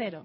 cero.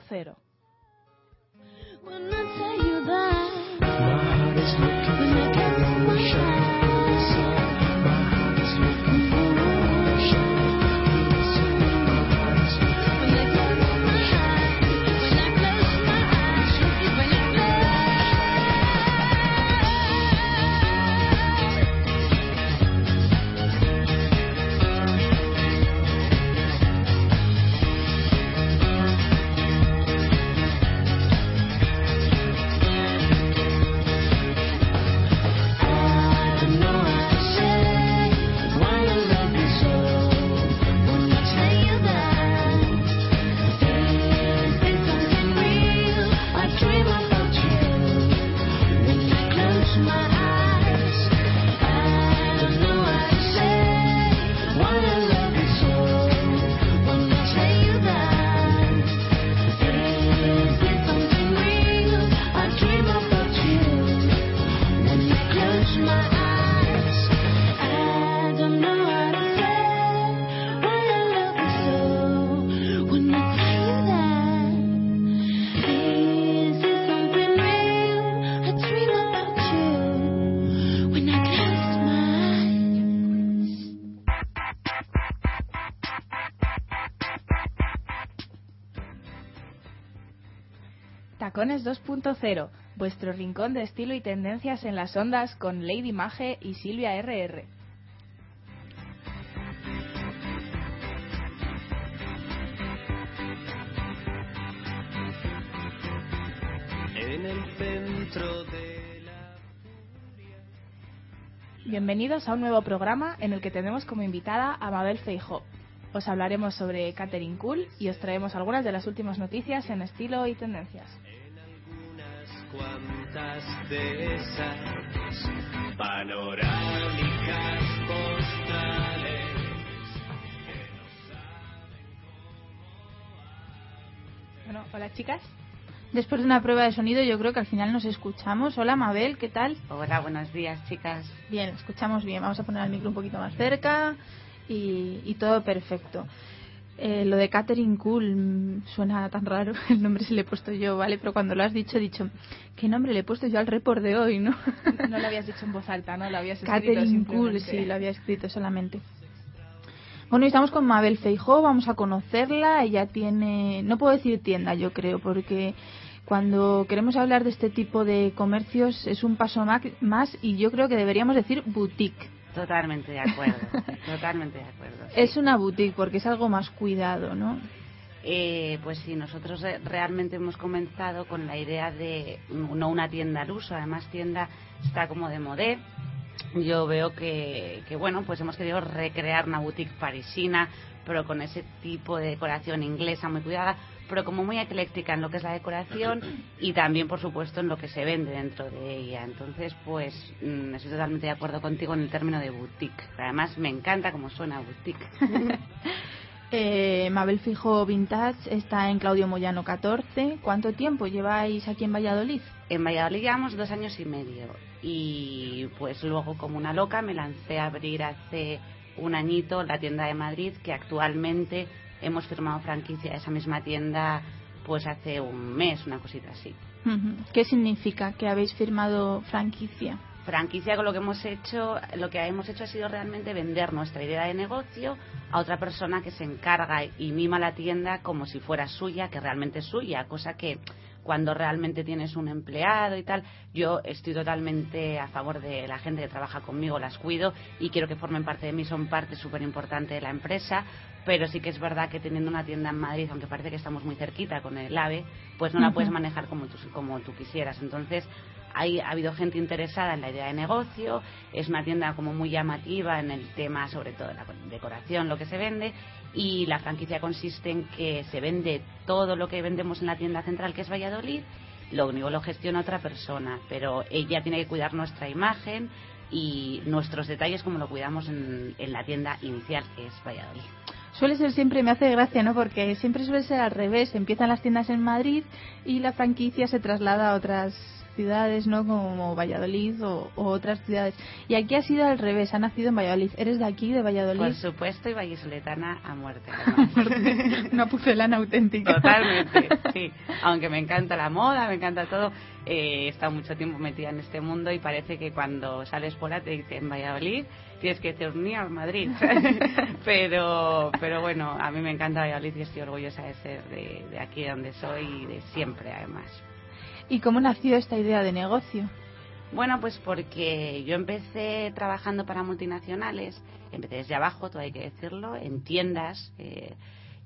cero. Tacones 2.0, vuestro rincón de estilo y tendencias en las ondas con Lady Mage y Silvia RR. En el centro de la Bienvenidos a un nuevo programa en el que tenemos como invitada a Mabel Feijó. Os hablaremos sobre Catering Cool y os traemos algunas de las últimas noticias en estilo y tendencias. Cuantas de esas panorámicas postales Bueno, hola chicas. Después de una prueba de sonido, yo creo que al final nos escuchamos. Hola, Mabel, ¿qué tal? Hola, buenos días, chicas. Bien, escuchamos bien. Vamos a poner el micro un poquito más cerca y, y todo perfecto. Eh, lo de Catherine Cool mm, suena tan raro. El nombre se le he puesto yo, ¿vale? Pero cuando lo has dicho, he dicho, ¿qué nombre le he puesto yo al report de hoy, no? No lo habías dicho en voz alta, ¿no? Lo habías escrito Catherine Cool, simplemente. sí, lo había escrito solamente. Bueno, y estamos con Mabel Feijó, vamos a conocerla. Ella tiene, no puedo decir tienda, yo creo, porque cuando queremos hablar de este tipo de comercios es un paso más y yo creo que deberíamos decir boutique. Totalmente de acuerdo, totalmente de acuerdo. sí. Es una boutique porque es algo más cuidado, ¿no? Eh, pues sí, nosotros realmente hemos comenzado con la idea de no una tienda al uso, además tienda está como de modé. Yo veo que, que, bueno, pues hemos querido recrear una boutique parisina, pero con ese tipo de decoración inglesa muy cuidada, pero como muy ecléctica en lo que es la decoración y también, por supuesto, en lo que se vende dentro de ella. Entonces, pues mm, estoy totalmente de acuerdo contigo en el término de boutique. Además, me encanta cómo suena boutique. Eh, Mabel Fijo Vintage está en Claudio Moyano 14. ¿Cuánto tiempo lleváis aquí en Valladolid? En Valladolid llevamos dos años y medio y pues luego como una loca me lancé a abrir hace un añito la tienda de Madrid que actualmente hemos firmado franquicia de esa misma tienda pues hace un mes, una cosita así. ¿Qué significa que habéis firmado franquicia? Franquicia con lo que hemos hecho, lo que hemos hecho ha sido realmente vender nuestra idea de negocio a otra persona que se encarga y mima la tienda como si fuera suya, que realmente es suya, cosa que cuando realmente tienes un empleado y tal, yo estoy totalmente a favor de la gente que trabaja conmigo, las cuido y quiero que formen parte de mí, son parte súper importante de la empresa, pero sí que es verdad que teniendo una tienda en Madrid, aunque parece que estamos muy cerquita con el AVE, pues no la puedes manejar como tú, como tú quisieras. Entonces, hay, ha habido gente interesada en la idea de negocio, es una tienda como muy llamativa en el tema, sobre todo de la decoración, lo que se vende, y la franquicia consiste en que se vende todo lo que vendemos en la tienda central, que es Valladolid, lo único lo gestiona otra persona, pero ella tiene que cuidar nuestra imagen y nuestros detalles como lo cuidamos en, en la tienda inicial, que es Valladolid. Suele ser siempre, me hace gracia, ¿no? Porque siempre suele ser al revés. Empiezan las tiendas en Madrid y la franquicia se traslada a otras ciudades, ¿no? Como Valladolid o, o otras ciudades. Y aquí ha sido al revés, ha nacido en Valladolid. ¿Eres de aquí, de Por Valladolid? supuesto, y vallisoletana a muerte. Una pucelana auténtica. Totalmente, sí. Aunque me encanta la moda, me encanta todo, eh, he estado mucho tiempo metida en este mundo y parece que cuando sales fuera te dicen Valladolid, tienes que decir ni a Madrid. pero, pero bueno, a mí me encanta Valladolid y estoy orgullosa de ser de, de aquí donde soy y de siempre además. ¿Y cómo nació esta idea de negocio? Bueno, pues porque yo empecé trabajando para multinacionales, empecé desde abajo, todo hay que decirlo, en tiendas. eh,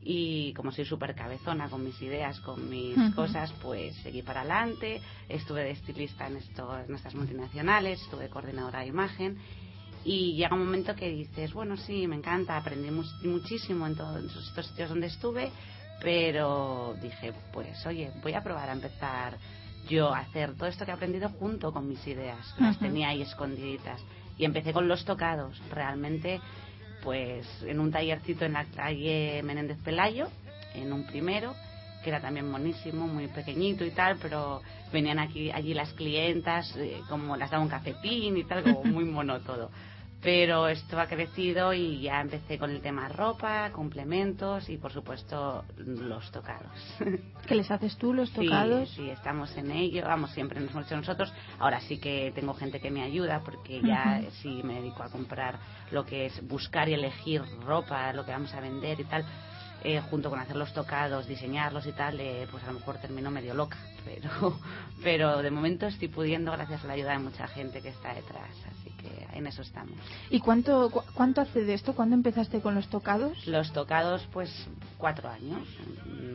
y como soy súper cabezona con mis ideas, con mis cosas, pues seguí para adelante. Estuve de estilista en, esto, en estas multinacionales, estuve coordinadora de imagen. Y llega un momento que dices, bueno, sí, me encanta, aprendí muchísimo en todos estos sitios donde estuve, pero dije, pues oye, voy a probar a empezar yo a hacer todo esto que he aprendido junto con mis ideas, que las tenía ahí escondiditas. Y empecé con los tocados, realmente, pues en un tallercito en la calle Menéndez Pelayo, en un primero, que era también monísimo, muy pequeñito y tal, pero venían aquí allí las clientas, eh, como las daba un cafetín y tal, como muy mono todo. Pero esto ha crecido y ya empecé con el tema ropa, complementos y por supuesto los tocados. ¿Qué les haces tú, los tocados? Sí, estamos en ello, vamos, siempre nos hemos hecho nosotros. Ahora sí que tengo gente que me ayuda porque ya Ujú. sí me dedico a comprar lo que es buscar y elegir ropa, lo que vamos a vender y tal. eh, junto con hacer los tocados, diseñarlos y tal, eh, pues a lo mejor termino medio loca. Pero, pero de momento estoy pudiendo gracias a la ayuda de mucha gente que está detrás. En eso estamos. ¿Y cuánto, cu- cuánto hace de esto? ¿Cuándo empezaste con los tocados? Los tocados, pues cuatro años.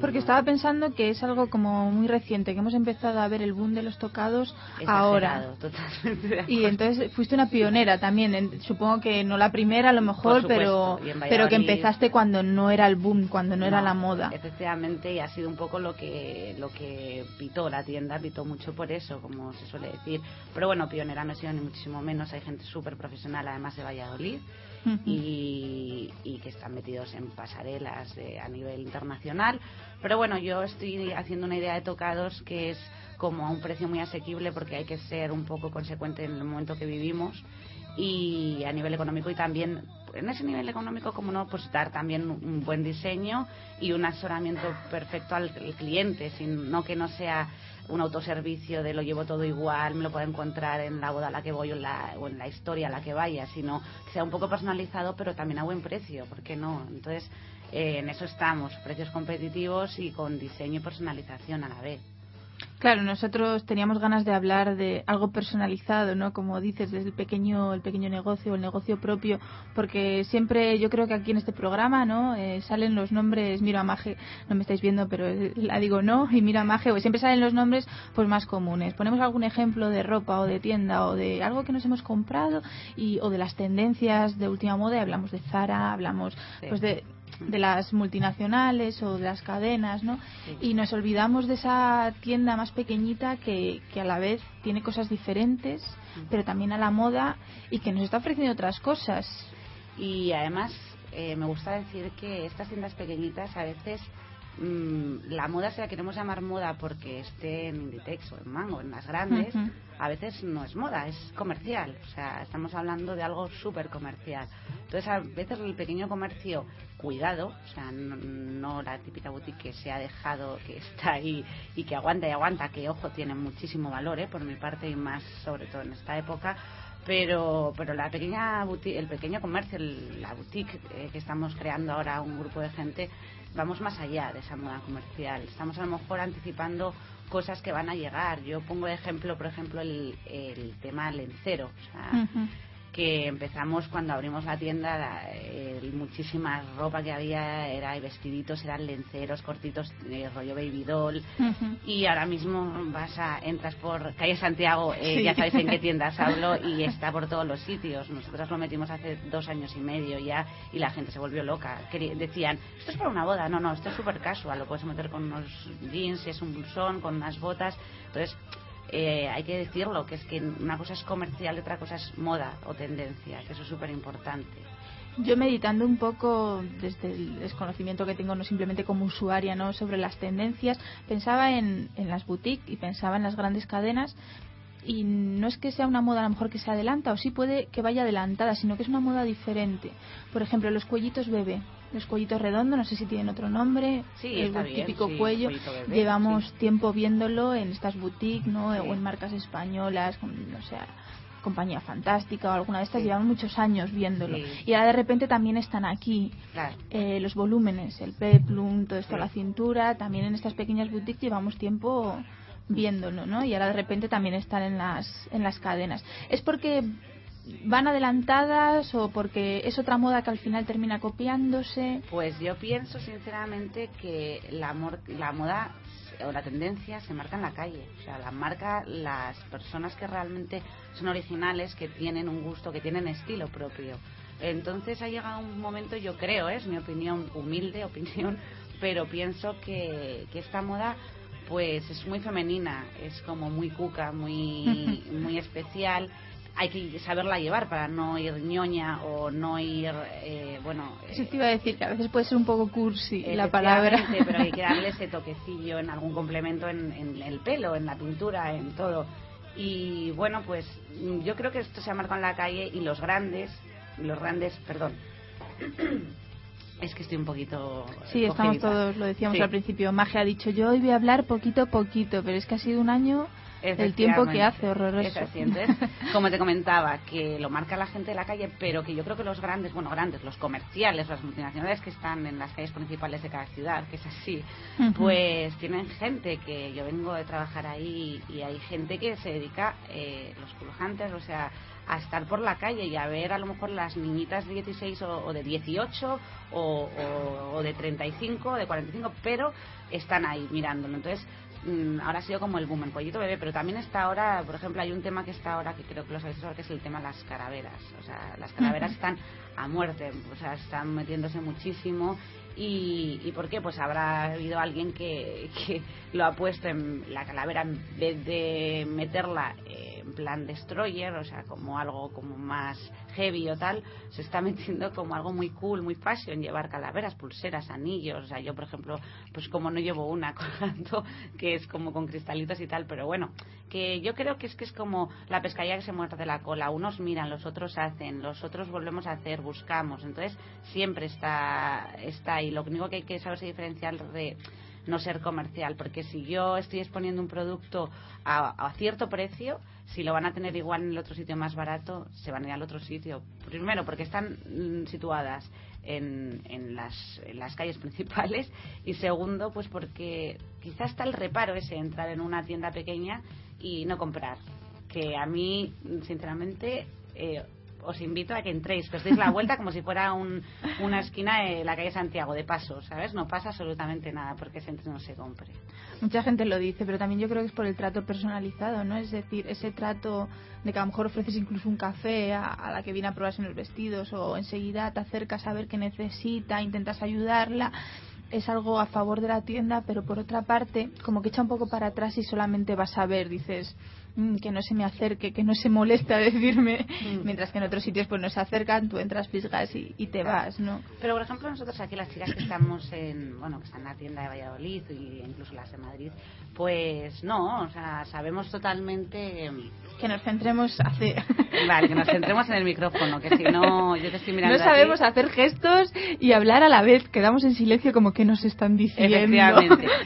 Porque No- estaba pensando que es algo como muy reciente, que hemos empezado a ver el boom de los tocados ahora. Totalmente Y entonces fuiste una pionera también, en- supongo que no la primera a lo mejor, pero, supuesto, en pero que empezaste cuando no era el boom, cuando no, era la moda. Efectivamente, y ha sido un poco lo que lo que pitó la tienda, pitó mucho por eso, como se suele decir. Pero bueno, pionera no he sido ni muchísimo menos, hay gente súper profesional además de Valladolid Ujú. y, y que están metidos en pasarelas de- a nivel internacional. Pero bueno, yo estoy haciendo una idea de tocados que es como a un precio muy asequible porque hay que ser un poco consecuente en el momento que vivimos y a nivel económico y también en ese nivel económico como no pues dar también un buen diseño y un asesoramiento perfecto al al cliente sin no que no sea un autoservicio de lo llevo todo igual me lo puedo encontrar en la boda a la que voy o en la, o en la historia a la que vaya sino que sea un poco personalizado pero también a buen precio ¿por qué no? entonces eh, en eso estamos precios competitivos y con diseño y personalización a la vez Claro, nosotros teníamos ganas de hablar de algo personalizado, ¿no? Como dices, desde el pequeño, el pequeño negocio, el negocio propio, porque siempre yo creo que aquí en este programa, ¿no? Eh, salen los nombres, miro a Maje, no me estáis viendo, pero eh, la digo no, y miro a Maje, pues siempre salen los nombres pues más comunes. Ponemos algún ejemplo de ropa o de tienda o de algo que nos hemos comprado y, o de las tendencias de última moda, hablamos de Zara, hablamos Sí. pues de de las multinacionales o de las cadenas, ¿no? Y nos olvidamos de esa tienda más pequeñita que, que a la vez tiene cosas diferentes, pero también a la moda y que nos está ofreciendo otras cosas. Y además eh, me gusta decir que estas tiendas pequeñitas a veces mm, la moda, si la queremos llamar moda porque esté en Inditex o en Mango, en las grandes, a veces no es moda, es comercial. O sea, estamos hablando de algo súper comercial. Entonces, a veces el pequeño comercio, cuidado, o sea, no, no la típica boutique que se ha dejado, que está ahí y que aguanta y aguanta, que ojo, tiene muchísimo valor, ¿eh? por mi parte y más sobre todo en esta época pero pero la pequeña boutique, el pequeño comercio, el- la boutique eh, que estamos creando ahora un grupo de gente, vamos más allá de esa moda comercial. Estamos a lo mejor anticipando cosas que van a llegar. Yo pongo de ejemplo, por ejemplo, el, el tema lencero. O sea. Que empezamos cuando abrimos la tienda, la- el- muchísima ropa que había era vestiditos, eran lenceros cortitos, eh, rollo baby doll. Y ahora mismo vas a, entras por calle Santiago, eh, Sí. ya sabéis en qué tiendas hablo, y está por todos los sitios. Nosotros lo metimos hace dos años y medio ya, y la gente se volvió loca. Quería- decían, esto es para una boda, no, no, esto es súper casual, lo puedes meter con unos jeans, es un blusón, con unas botas. Entonces, eh, hay que decirlo, que es que una cosa es comercial y otra cosa es moda o tendencia, que eso es súper importante. Yo meditando un poco desde el desconocimiento que tengo, no simplemente como usuaria, ¿no? sobre las tendencias, pensaba en, en las boutiques y pensaba en las grandes cadenas y no es que sea una moda a lo mejor que se adelanta o sí puede que vaya adelantada, sino que es una moda diferente. Por ejemplo, los cuellitos bebé, los cuellitos redondos, no sé si tienen otro nombre, Sí, el bien, típico sí, cuello. bebé, Llevamos sí. tiempo viéndolo en estas boutiques, ¿no? O en marcas españolas, no sé, compañía fantástica o alguna de estas, Sí. llevamos muchos años viéndolo. Y ahora de repente también están aquí Claro. eh, los volúmenes, el peplum, todo esto a la cintura, también en estas pequeñas boutiques llevamos tiempo viéndolo, ¿no? Y ahora de repente también están en las, en las cadenas. ¿Es porque van adelantadas o porque es otra moda que al final termina copiándose? Pues yo pienso sinceramente que la, la moda o la tendencia se marca en la calle. O sea, la marca las personas que realmente son originales, que tienen un gusto, que tienen estilo propio. Entonces ha llegado un momento, yo creo, ¿eh? es mi opinión, humilde opinión, pero pienso que, que esta moda pues es muy femenina, es como muy cuca, muy, muy especial. Hay que saberla llevar para no ir ñoña o no ir, eh, bueno... Eso eh, te iba a decir, que a veces puede ser un poco cursi la palabra. Pero hay que darle ese toquecillo en algún complemento en, en el pelo, en la pintura, en todo. Y bueno, pues yo creo que esto se ha marcado en la calle y los grandes, los grandes, perdón. Es que estoy un poquito. Sí, estamos todos, lo decíamos Sí. al principio. Magia ha dicho, yo hoy voy a hablar poquito a poquito, pero es que ha sido un año el tiempo que hace, horroroso. Es así. Entonces, como te comentaba, que lo marca la gente de la calle, pero que yo creo que los grandes, bueno, grandes, los comerciales, las multinacionales que están en las calles principales de cada ciudad, que es así, pues tienen gente que yo vengo de trabajar ahí y hay gente que se dedica, eh, los hunters, o sea, a estar por la calle y a ver a lo mejor las niñitas de 16 o, o de 18 o, o- o de 35 o de 45, pero están ahí mirándolo. Entonces, ahora ha sido como el boom, el pollito bebé, pero también está ahora, por ejemplo, hay un tema que está ahora, que creo que lo sabéis ahora, que es el tema de las calaveras. O sea, las calaveras están a muerte, o sea, están metiéndose muchísimo. ¿Y, ¿Y por qué? Pues habrá habido alguien que, que lo ha puesto en la calavera en vez de meterla en plan destroyer, o sea, como algo como más heavy o tal, se está metiendo como algo muy cool, muy fashion, llevar calaveras, pulseras, anillos. O sea, yo, por ejemplo, pues como no llevo una colgando, que es como con cristalitos y tal, pero bueno, que yo creo que es que es como la pescadilla que se muerde la cola. Unos miran, los otros hacen, los otros volvemos a hacer, buscamos. Entonces, siempre está, está ahí. Lo único que hay que saberse diferenciar de no ser comercial, porque si yo estoy exponiendo un producto a cierto precio, si lo van a tener igual en el otro sitio más barato, se van a ir al otro sitio. Primero, porque están mm, situadas en, en, las, en las calles principales y segundo, pues porque quizás está el reparo ese entrar en una tienda pequeña y no comprar. Que a mí, sinceramente, eh, os invito a que entréis, que os deis la vuelta como si fuera un- una esquina de la calle Santiago, de paso, ¿sabes? No pasa absolutamente nada porque se entre y no se compre. Mucha gente lo dice, pero también yo creo que es por el trato personalizado, ¿no? Es decir, ese trato de que a lo mejor ofreces incluso un café a, a la que viene a probarse unos vestidos o enseguida te acercas a ver qué necesita, intentas ayudarla. Es algo a favor de la tienda, pero por otra parte, como que echa un poco para atrás y solamente vas a ver, dices, "Mm, que no se me acerque, que no se moleste a decirme, Mm. mientras que en otros sitios pues no se acercan, tú entras, fisgas y, y te vas, ¿no? Pero, por ejemplo, nosotros aquí, las chicas que estamos en, bueno, que están en la tienda de Valladolid y incluso las de Madrid, pues no, o sea, sabemos totalmente... em, Que nos centremos hace... Vale, que nos centremos en el micrófono, que si no, yo te estoy mirando No sabemos hacer gestos y hablar a la vez. Quedamos en silencio como que nos están diciendo. Efectivamente.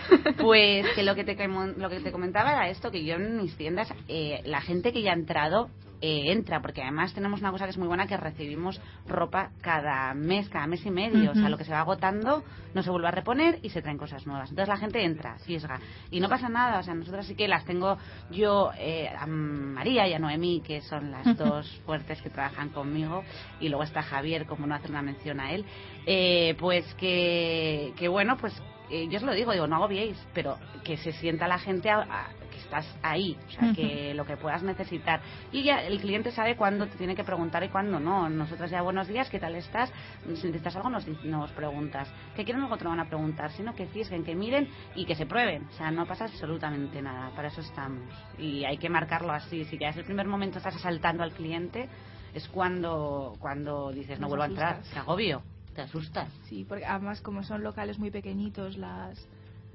Pues que lo que te lo que te comentaba era esto, que yo en mis tiendas, eh, la gente que ya ha entrado, eh, entra, porque además tenemos una cosa que es muy buena, que recibimos ropa cada mes, cada mes y medio. O sea, lo que se va agotando no se vuelve a reponer y se traen cosas nuevas. Entonces la gente entra, fisga. Y no pasa nada, o sea, nosotras sí que las tengo yo, eh, a María y a Noemí, que son las dos fuertes que trabajan conmigo, y luego está Javier, como no hacer una mención a él, eh, pues que, que bueno, pues eh, yo os lo digo, digo, no agobiéis, pero que se sienta la gente a- estás ahí, o sea, que lo que puedas necesitar. Y ya el cliente sabe cuándo te tiene que preguntar y cuándo no. Nosotros ya, buenos días, ¿qué tal estás? Si necesitas algo, nos, nos preguntas. ¿Qué quieren luego te lo van a preguntar? Sino que fisguen, que miren y que se prueben. O sea, no pasa absolutamente nada, para eso estamos. Y hay que marcarlo así. Si ya es el primer momento estás asaltando al cliente, es cuando, cuando dices, no vuelvo a entrar, te agobio, te asustas. Sí, porque además como son locales muy pequeñitos, las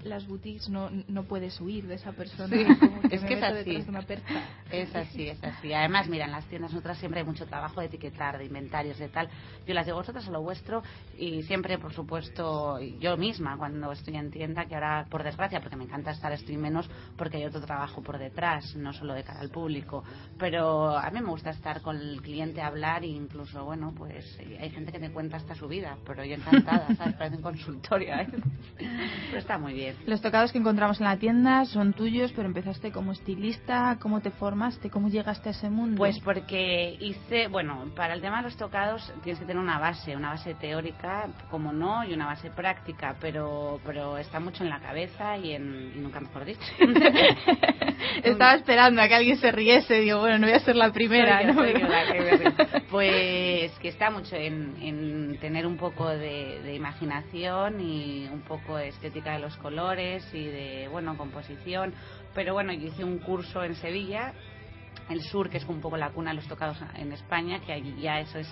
las boutiques no, no puedes huir de esa persona. Sí, como es que es así. detrás de una percha. Es así, es así. Además, mira, en las tiendas nosotras siempre hay mucho trabajo de etiquetar, de inventarios, de tal. Yo las digo vosotras a lo vuestro y siempre, por supuesto, yo misma cuando estoy en tienda, que ahora, por desgracia, porque me encanta estar, estoy menos porque hay otro trabajo por detrás, no solo de cara al público. Pero a mí me gusta estar con el cliente, hablar e incluso, bueno, pues hay gente que te cuenta hasta su vida, pero yo encantada, ¿sabes? Parece un consultorio, ¿eh? Pero está muy bien. Los tocados que encontramos en la tienda son tuyos, pero empezaste como estilista. ¿Cómo te formaste? ¿Cómo llegaste a ese mundo? Pues porque hice, bueno, para el tema de los tocados tienes que tener una base, una base teórica, como no, y una base práctica, pero pero está mucho en la cabeza y, en, y nunca mejor dicho. Estaba esperando a que alguien se riese. Digo, bueno, no voy a ser la primera, yo, ¿no? Pero- la que. Pues que está mucho en, en tener un poco de, de imaginación y un poco de estética de los colores y de, bueno, composición. Pero bueno, yo hice un curso en Sevilla, el sur, que es un poco la cuna de los tocados en España, que allí ya eso es,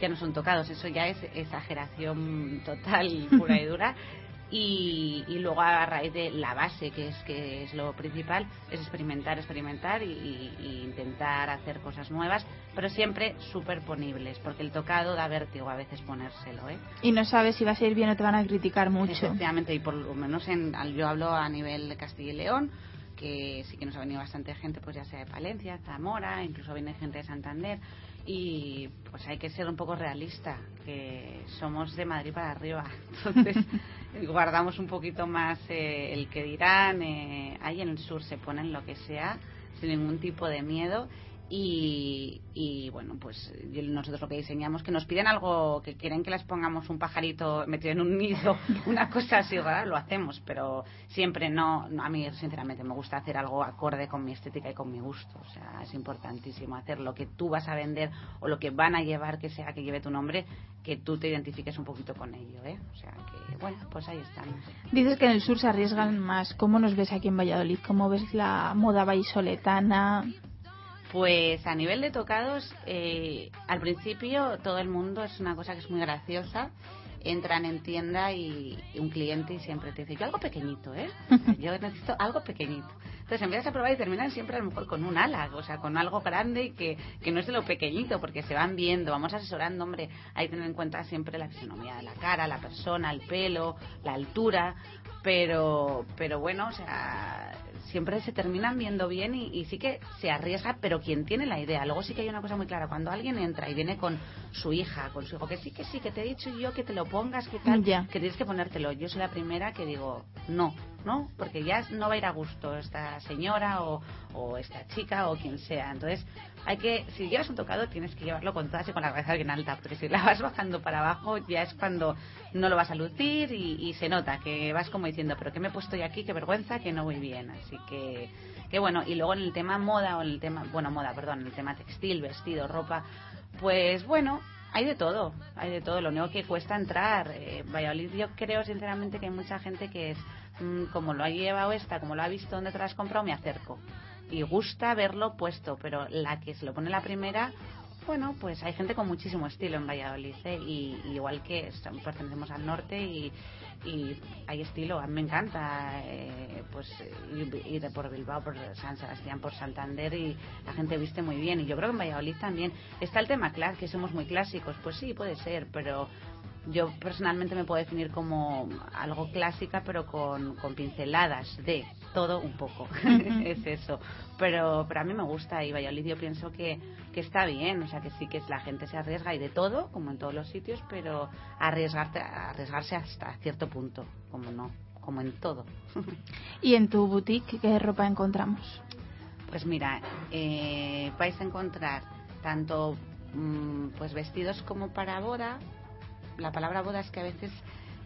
ya no son tocados, eso ya es exageración total y pura y dura. Y, y luego a raíz de la base, que es que es lo principal, es experimentar, experimentar y, y- intentar hacer cosas nuevas, pero siempre superponibles, porque el tocado da vértigo a veces ponérselo, ¿eh? Y no sabes si va a ir bien o te van a criticar mucho. Efectivamente, y por lo menos en, yo hablo a nivel de Castilla y León, que sí que nos ha venido bastante gente, pues ya sea de Palencia, Zamora, incluso viene gente de Santander y pues hay que ser un poco realista, que somos de Madrid para arriba, entonces guardamos un poquito más eh, el que dirán, eh, ahí en el sur se ponen lo que sea sin ningún tipo de miedo y, y, bueno, pues nosotros lo que diseñamos, que nos piden algo, que quieren que les pongamos un pajarito metido en un nido, una cosa así rara, lo hacemos, pero siempre no, no, a mí sinceramente me gusta hacer algo acorde con mi estética y con mi gusto, o sea, es importantísimo hacer lo que tú vas a vender o lo que van a llevar, que sea que lleve tu nombre, que tú te identifiques un poquito con ello, ¿eh? O sea, que bueno, pues ahí están. Dices que en el sur se arriesgan más. ¿Cómo nos ves aquí en Valladolid? ¿Cómo ves la moda vallisoletana? Pues a nivel de tocados, eh, al principio todo el mundo es una cosa que es muy graciosa. Entran en tienda y, y un cliente y siempre te dice, yo algo pequeñito, ¿eh? Yo necesito algo pequeñito. Entonces empiezas a probar y terminan siempre a lo mejor con un ala, o sea, con algo grande y que, que no es de lo pequeñito, porque se van viendo, vamos asesorando, hombre, hay que tener en cuenta siempre la fisonomía de la cara, la persona, el pelo, la altura, pero, pero bueno, o sea, siempre se terminan viendo bien y, y, sí que se arriesga, pero quien tiene la idea. Luego sí que hay una cosa muy clara, cuando alguien entra y viene con su hija, con su hijo, que sí, que sí, que te he dicho yo que te lo pongas, que tal, que tienes que ponértelo. Yo soy la primera que digo, no, ¿no? Porque ya no va a ir a gusto esta señora o, esta chica o quien sea. Entonces, hay que, si llevas un tocado, tienes que llevarlo con todas y con la cabeza bien alta, porque si la vas bajando para abajo, ya es cuando no lo vas a lucir y, y se nota que vas como diciendo, pero ¿qué me he puesto yo aquí? Qué vergüenza, que no voy bien. Así que, que bueno, y luego en el tema moda o en el tema, bueno, moda, perdón, en el tema textil, vestido, ropa, pues bueno, hay de todo, hay de todo. Lo único que cuesta entrar. Eh, Valladolid, yo creo sinceramente que hay mucha gente que es, mm, como lo ha llevado esta, como lo ha visto, donde te lo has comprado, me acerco. Y gusta verlo puesto, pero la que se lo pone la primera, bueno, pues hay gente con muchísimo estilo en Valladolid, ¿eh? y, igual que pertenecemos al norte y, y hay estilo. A mí me encanta eh, pues ir por Bilbao, por San Sebastián, por Santander y la gente viste muy bien. Y yo creo que en Valladolid también está el tema claro, que somos muy clásicos. Pues sí, puede ser, pero yo personalmente me puedo definir como algo clásica, pero con, con pinceladas de todo un poco. es eso. Pero, pero a mí me gusta y Valladolid yo pienso que, que está bien. O sea, que sí que la gente se arriesga y de todo, como en todos los sitios, pero arriesgarte, arriesgarse hasta cierto punto, como no, como en todo. ¿Y en tu boutique qué ropa encontramos? Pues mira, eh, vais a encontrar tanto mm, pues vestidos como para boda. La palabra boda es que a veces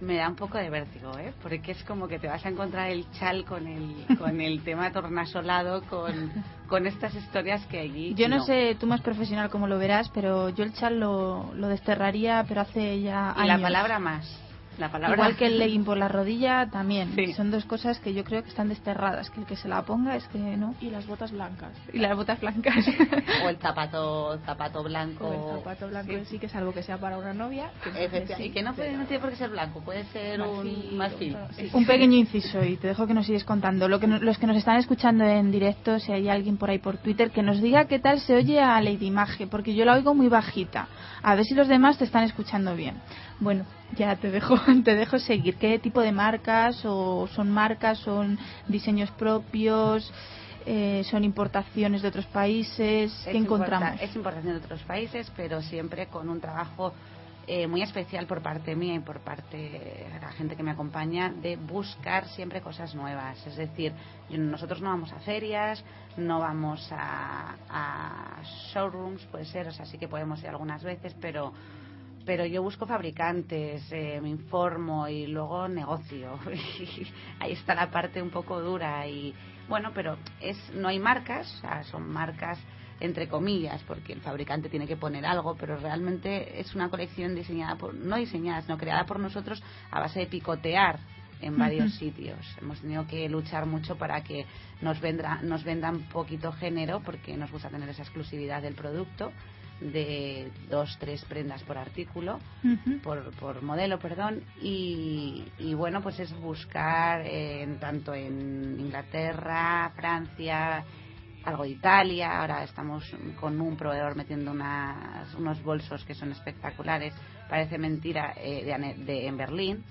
me da un poco de vértigo, ¿eh? Porque es como que te vas a encontrar el chal con el, con el tema tornasolado, con, con estas historias que allí... Yo no, sé, tú más profesional como lo verás, pero yo el chal lo, lo desterraría, pero hace ya Y la palabra más. La palabra Igual que el legging por la rodilla también. Sí. Son dos cosas que yo creo que están desterradas, que el que se la ponga es que no. Y las botas blancas. Y las botas blancas. O el zapato, zapato blanco. O el zapato blanco Sí. en sí, que es algo que sea para una novia. que sí, y que no, puede, no tiene por qué ser blanco, puede ser Marfil, un marfil. o- sí. Un pequeño inciso y te dejo que nos sigues contando. Lo que no- los que nos están escuchando en directo, si hay alguien por ahí por Twitter, que nos diga qué tal se oye a Lady Mage, porque yo la oigo muy bajita. A ver si los demás te están escuchando bien. Bueno, ya te dejo, te dejo seguir. ¿Qué tipo de marcas o son marcas, son diseños propios, eh, son importaciones de otros países? ¿Qué Es encontramos? importa- Es importación de otros países, pero siempre con un trabajo eh, muy especial por parte mía y por parte de la gente que me acompaña de buscar siempre cosas nuevas. Es decir, nosotros no vamos a ferias, no vamos a, a showrooms, puede ser, o sea, sí que podemos ir algunas veces, pero pero yo busco fabricantes, eh, me informo y luego negocio. Ahí está la parte un poco dura y bueno, pero es no hay marcas, o sea, son marcas entre comillas, porque el fabricante tiene que poner algo, pero realmente es una colección diseñada por, no diseñada, sino creada por nosotros a base de picotear en varios sitios. Hemos tenido que luchar mucho para que nos, vendrá, nos vendan poquito género, porque nos gusta tener esa exclusividad del producto de dos, tres prendas por artículo, por, por modelo, perdón, y, y bueno, pues es buscar en, tanto en Inglaterra, Francia, algo de Italia, ahora estamos con un proveedor metiendo unas, unos bolsos que son espectaculares, parece mentira, eh, de, de- en Berlín,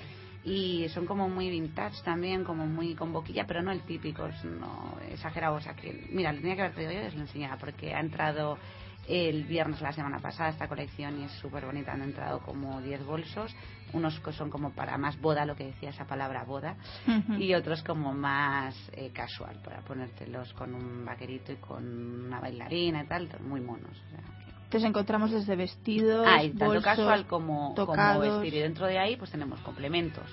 y son como muy vintage también, como muy con boquilla, pero no el típico, no exagerado. O sea que, mira, le tenía que haber traído yo y os lo enseñaba porque ha entrado el viernes la semana pasada esta colección y es súper bonita. Han entrado como 10 bolsos, unos que son como para más boda, lo que decía esa palabra boda, y otros como más eh, casual, para ponértelos con un vaquerito y con una bailarina y tal, muy monos. o sea que- Entonces encontramos desde vestidos, Ah, y tanto bolsos, casual como, como tocados. vestir. Y dentro de ahí, pues tenemos complementos.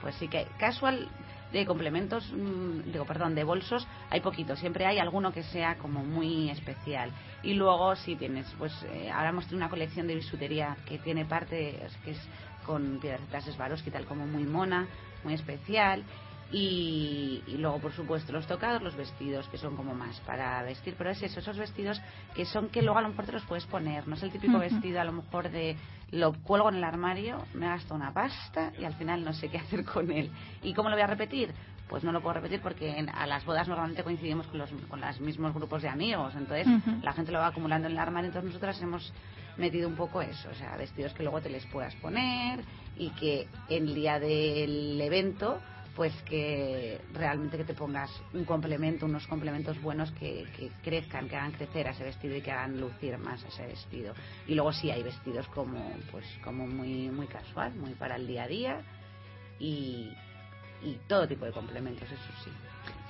Pues sí que casual de complementos, mm, digo, perdón, de bolsos, hay poquito. Siempre hay alguno que sea como muy especial. Y luego sí tienes, pues eh, ahora hemos tenido una colección de bisutería que tiene parte, que es con piedras de Swarovski, tal como muy mona, muy especial. Y, y luego, por supuesto, los tocados, los vestidos, que son como más para vestir. Pero es eso, esos vestidos que son que luego a lo mejor te los puedes poner. No es el típico vestido, a lo mejor de lo cuelgo en el armario, me gasto una pasta y al final no sé qué hacer con él. ¿Y cómo lo voy a repetir? Pues no lo puedo repetir porque en- a las bodas normalmente coincidimos con los con los mismos grupos de amigos. Entonces la gente lo va acumulando en el armario. Entonces nosotras hemos metido un poco eso. O sea, vestidos que luego te les puedas poner y que el día del evento pues que realmente que te pongas un complemento, unos complementos buenos que, que crezcan, que hagan crecer a ese vestido y que hagan lucir más ese vestido. Y luego sí hay vestidos como pues como muy muy casual, muy para el día a día y, y todo tipo de complementos, eso sí.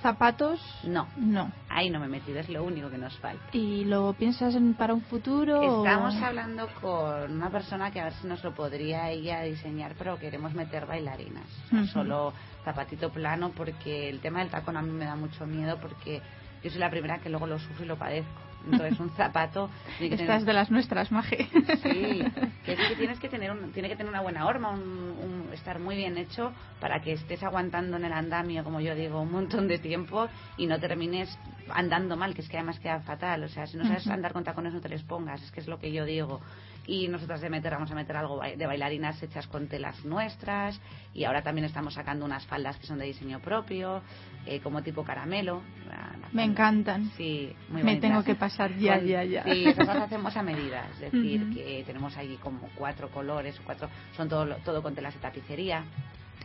Zapatos, No, no. ahí no me he metido, es lo único que nos falta. ¿Y lo piensas en- para un futuro? o- Estamos hablando con una persona que a ver si nos lo podría ella diseñar, pero queremos meter bailarinas. O sea, Ujú. Solo zapatito plano, porque el tema del tacón a mí me da mucho miedo, porque yo soy la primera que luego lo sufro y lo padezco. Entonces, un zapato. Esta es tener- de las nuestras, Maje. Sí, que es que tienes que tener un- tiene que tener una buena horma, un, un- estar muy bien hecho para que estés aguantando en el andamio, como yo digo, un montón de tiempo y no termines andando mal, que es que además queda fatal. O sea, si no sabes andar con tacones no te les pongas, es que es lo que yo digo. Y nosotras de meter, vamos a meter algo de bailarinas hechas con telas nuestras y ahora también estamos sacando unas faldas que son de diseño propio, eh, como tipo caramelo. La Me encantan. Sí, muy Me tengo que pasar ya, Con- ya, ya. Sí, las hacemos a medida, es decir, Ujú. que tenemos allí como cuatro colores, cuatro, son todo, todo con telas de tapicería.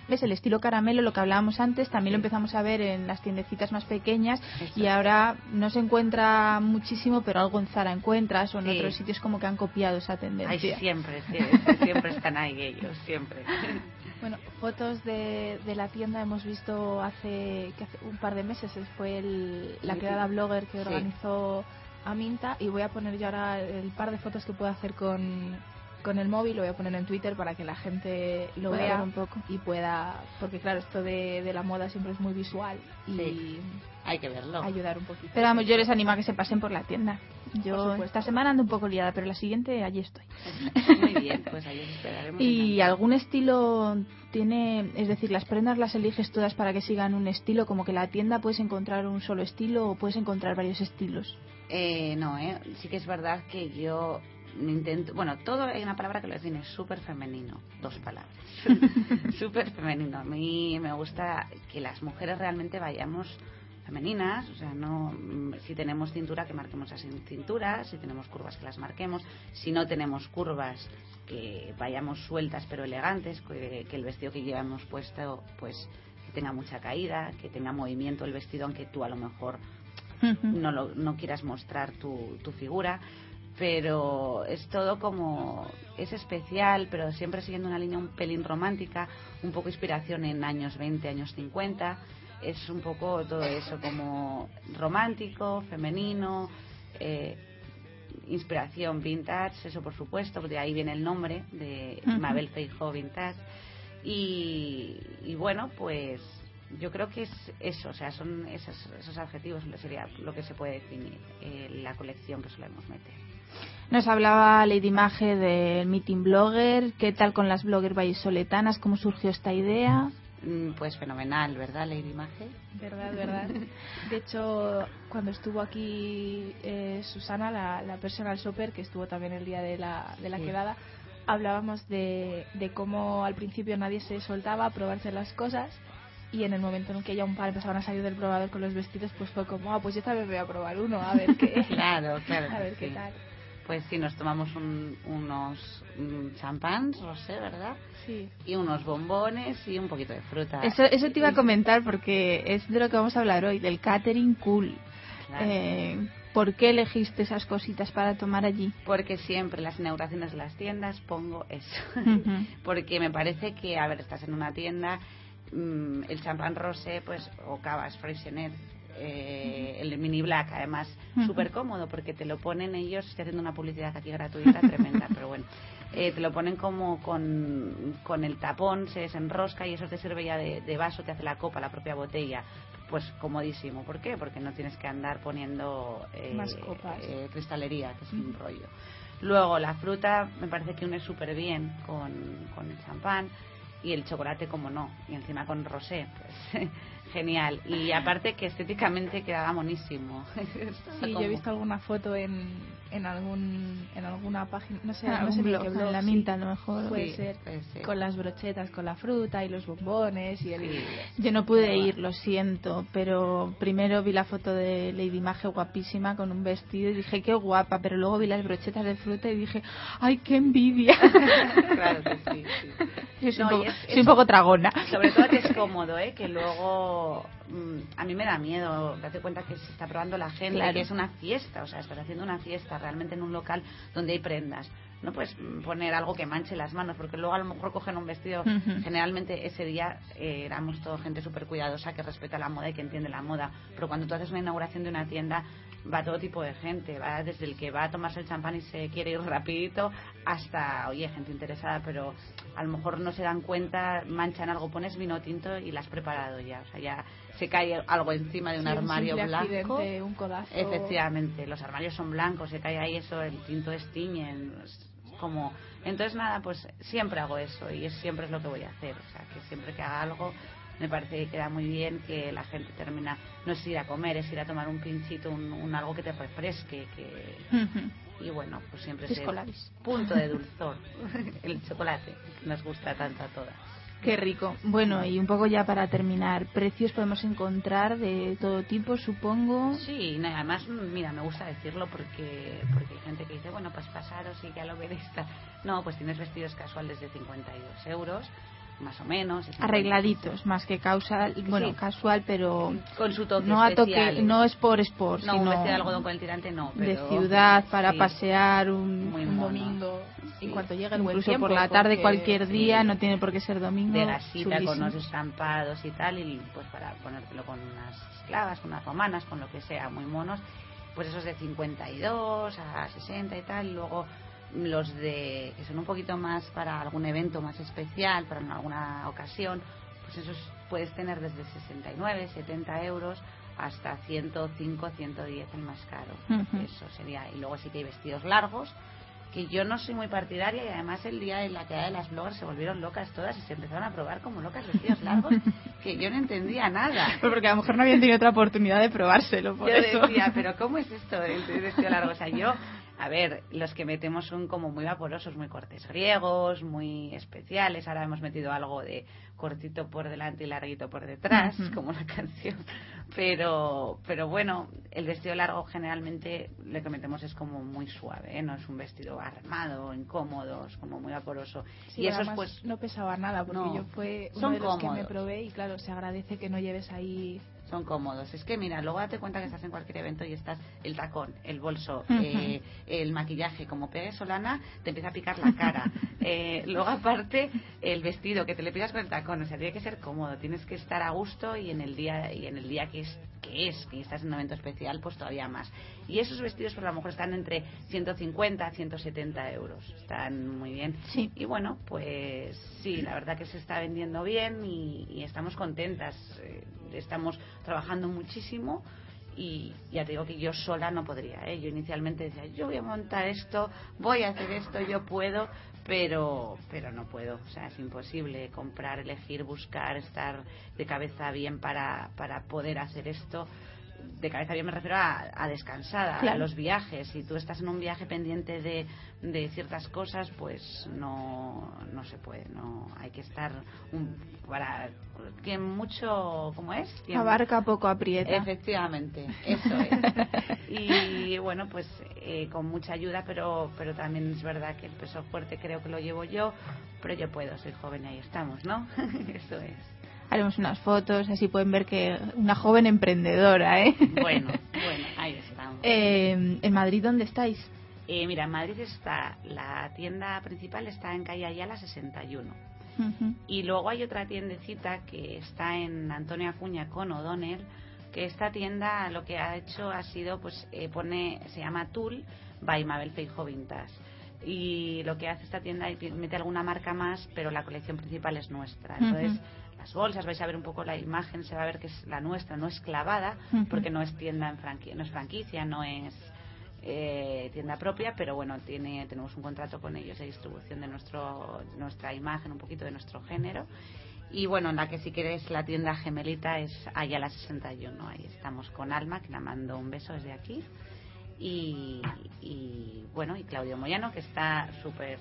¿Ves? El estilo caramelo, lo que hablábamos antes, también lo empezamos a ver en las tiendecitas más pequeñas Eso. y ahora no se encuentra muchísimo, pero algo en Zara encuentras o en Sí. otros sitios como que han copiado esa Ay, tendencia. siempre, sí, siempre están ahí ellos, siempre. Bueno, fotos de, de la tienda hemos visto hace, que hace un par de meses. Fue el- la quedada blogger que Sí. organizó Aminta y voy a poner yo ahora el par de fotos que puedo hacer con, con el móvil. Lo voy a poner en Twitter para que la gente lo Pueda vea un poco. y pueda... Porque claro, esto de, de la moda siempre es muy visual y Sí. Hay que verlo. ayudar un poquito. Pero vamos, yo les animo a que se pasen por la tienda. Yo esta semana ando un poco liada, pero la siguiente allí estoy. Muy bien, pues ahí os esperaremos. ¿Y algún estilo tiene, es decir, las prendas las eliges todas para que sigan un estilo, como que la tienda puedes encontrar un solo estilo o puedes encontrar varios estilos? Eh, no, ¿eh? sí que es verdad que yo intento, bueno, todo hay una palabra que lo define, súper femenino, dos palabras, súper femenino. A mí me gusta que las mujeres realmente vayamos femeninas, o sea, no, mm, si tenemos cintura que marquemos las cinturas, si tenemos curvas que las marquemos, si no tenemos curvas que vayamos sueltas pero elegantes, que, que el vestido que llevamos puesto pues que tenga mucha caída, que tenga movimiento el vestido aunque tú a lo mejor no, lo- no quieras mostrar tu, tu figura, pero es todo como, es especial, pero siempre siguiendo una línea un pelín romántica, un poco inspiración en años 20, años 50, es un poco todo eso, como romántico, femenino, eh, inspiración vintage, eso por supuesto, de ahí viene el nombre de. Mabel Feijó Vintage. Y, y bueno, pues yo creo que es eso, o sea, son esos, esos adjetivos, sería lo que se puede definir eh, la colección que solemos meter. Nos hablaba Lady Mage del Meeting Blogger, ¿qué tal con las blogger vallisoletanas? ¿Cómo surgió esta idea? Mm, Pues fenomenal, ¿verdad, Lady Mage? Verdad, verdad. De hecho, cuando estuvo aquí eh, Susana, la, la personal shopper, que estuvo también el día de la, de la Sí. quedada, hablábamos de, de cómo al principio nadie se soltaba a probarse las cosas y en el momento en que ya un par empezaban a salir del probador con los vestidos, pues fue como, ah, pues yo también voy a probar uno, a ver qué, Claro, claro. a ver qué tal. Pues sí, nos tomamos un- unos mm, champans, rosé, ¿verdad? Sí. Y unos bombones y un poquito de fruta. Eso, eso te iba a comentar porque es de lo que vamos a hablar hoy, del catering cool. Claro. Eh, ¿Por qué elegiste esas cositas para tomar allí? Porque siempre las inauguraciones de las tiendas pongo eso. Porque me parece que, a ver, estás en una tienda, mm, el champán rosé, pues, o cavas, Freixenet, eh, el mini black, además, súper cómodo, porque te lo ponen ellos, estoy haciendo una publicidad aquí gratuita, tremenda, pero bueno, eh, te lo ponen como con, con el tapón, se desenrosca y eso te sirve ya de, de vaso, te hace la copa, la propia botella. Pues comodísimo. ¿Por qué? Porque no tienes que andar poniendo eh, Más copas. eh, cristalería, que es un rollo. Luego, la fruta me parece que une súper bien con, con el champán y el chocolate, como no, y encima con rosé, pues genial. Y aparte que estéticamente quedaba monísimo. Sí, yo he visto alguna foto en, en algún en alguna página, no sé, Ah, no sé blog, qué en la sí. Minta, a lo mejor. Puede Sí, ser. puede ser. Con las brochetas, con la fruta y los bombones y el... Sí. Yo no pude ir, lo siento, pero primero vi la foto de Lady Mage guapísima con un vestido y dije qué guapa, pero luego vi las brochetas de fruta y dije, ay, qué envidia. claro que sí, sí. Yo soy, No, un poco, es- soy un poco tragona. Sobre todo que es cómodo, ¿eh? Que luego a mí me da miedo date cuenta que se está probando la gente, Claro. que es una fiesta, o sea, estás haciendo una fiesta realmente en un local donde hay prendas. No puedes mm, poner algo que manche las manos, porque luego a lo mejor cogen un vestido. Generalmente ese día eh, éramos todo gente súper cuidadosa que respeta la moda y que entiende la moda. Pero cuando tú haces una inauguración de una tienda, va todo tipo de gente. Va desde el que va a tomarse el champán y se quiere ir rapidito hasta, oye, gente interesada, pero a lo mejor no se dan cuenta, manchan algo, pones vino tinto y la has preparado ya. O sea, ya se cae algo encima de un Sí, armario simple blanco. un codazo. Efectivamente, los armarios son blancos, se cae ahí eso, el tinto es tiñen, es como... Entonces nada, pues siempre hago eso y es, siempre es lo que voy a hacer, o sea, que siempre que haga algo me parece que queda muy bien, que la gente termina, no es ir a comer, es ir a tomar un pinchito, un, un algo que te refresque, que... Y bueno, pues siempre ese labis. punto de dulzor, el chocolate, que nos gusta tanto a todas. Qué rico. Bueno, y un poco ya para terminar, precios podemos encontrar de todo tipo, supongo. Sí, no, además, mm, mira, me gusta decirlo porque porque hay gente que dice, bueno, pues pasaros y ya lo veréis. No, pues tienes vestidos casuales de 52 euros, más o menos. Arregladitos, más que casual, bueno, Sí. casual, pero Con su toque no a toque, especial. no es por sport, No, un sino vestido de algodón con el tirante no, de pero- ciudad para sí, pasear un, Muy un domingo. Sí. Y cuando llegue el buen incluso tiempo. por la tarde porque- cualquier día, sí. no tiene por qué ser domingo. de gasita con chulísimo. unos estampados y tal, y pues para ponértelo con unas esclavas, con unas romanas, con lo que sea, muy monos, pues esos de 52 a 60 y tal, y luego los de que son un poquito más para algún evento más especial, para alguna ocasión, pues esos puedes tener desde 69, 70 euros hasta 105, 110 el más caro. Eso sería. Y luego sí que hay vestidos largos, que yo no soy muy partidaria y además el día de la quedada de las bloggers se volvieron locas todas y se empezaron a probar como locas vestidos largos que yo no entendía nada. Pues porque a lo mejor no habían tenido otra oportunidad de probárselo, por yo eso. decía, pero ¿cómo es esto del vestido largo? O sea, yo, a ver, los que metemos son como muy vaporosos, muy cortes griegos, muy especiales. Ahora hemos metido algo de cortito por delante y larguito por detrás, como la canción. Pero, pero bueno, el vestido largo generalmente lo que metemos es como muy suave, ¿eh? no es un vestido armado, incómodo, es como muy vaporoso. Sí, y eso es además pues no pesaba nada porque No, yo fue uno son de los que me probé y claro, se agradece que no lleves ahí son cómodos. Es que mira, luego date cuenta que estás en cualquier evento y estás el tacón, el bolso, eh, el maquillaje, como pegues solana, te empieza a picar la cara. Eh, luego aparte el vestido que te le pidas con el tacón, o sea, tiene que ser cómodo, tienes que estar a gusto y en el día y en el día que es que es que estás en un evento especial, pues todavía más. Y esos vestidos pues a lo mejor están entre 150 170 euros, están muy bien. Sí. Y bueno, pues sí, la verdad que se está vendiendo bien y, y estamos contentas. eh, estamos trabajando muchísimo y ya te digo que yo sola no podría. ¿eh? Yo inicialmente decía, yo voy a montar esto, voy a hacer esto, yo puedo, pero, pero no puedo. O sea, es imposible comprar, elegir, buscar, estar de cabeza bien para, para poder hacer esto. De cabeza bien me refiero a, a descansada, a los viajes. Si tú estás en un viaje pendiente de, de ciertas cosas, pues no, no se puede. no Hay que estar un, para que mucho, ¿cómo es? Abarca poco aprieta. Efectivamente, eso es. Y bueno, pues eh, con mucha ayuda, pero, pero también es verdad que el peso fuerte creo que lo llevo yo, pero yo puedo, soy joven y ahí estamos, ¿no? eso es. Haremos unas fotos, así pueden ver que una joven emprendedora, ¿eh? Bueno, bueno, ahí estamos. Eh, ¿En Madrid dónde estáis? Eh, mira, en Madrid está, la tienda principal está en calle Ayala 61. Ujú. Y luego hay otra tiendecita que está en Antonio Acuña con O'Donnell, que esta tienda lo que ha hecho ha sido, pues, eh, pone, se llama Tool by Mabel Feijo Vintage. Y lo que hace esta tienda es mete alguna marca más, pero la colección principal es nuestra. Entonces. Las bolsas, vais a ver un poco la imagen, se va a ver que es la nuestra, no es clavada, porque no es tienda en franquicia, no es franquicia, no es eh, tienda propia, pero bueno, tiene, tenemos un contrato con ellos de distribución de nuestro, nuestra imagen, un poquito de nuestro género. Y bueno, en la que si quieres la tienda gemelita es Ayala 61. Ahí estamos con Alma, que la mando un beso desde aquí. Y, y, bueno, y Claudio Moyano, que está súper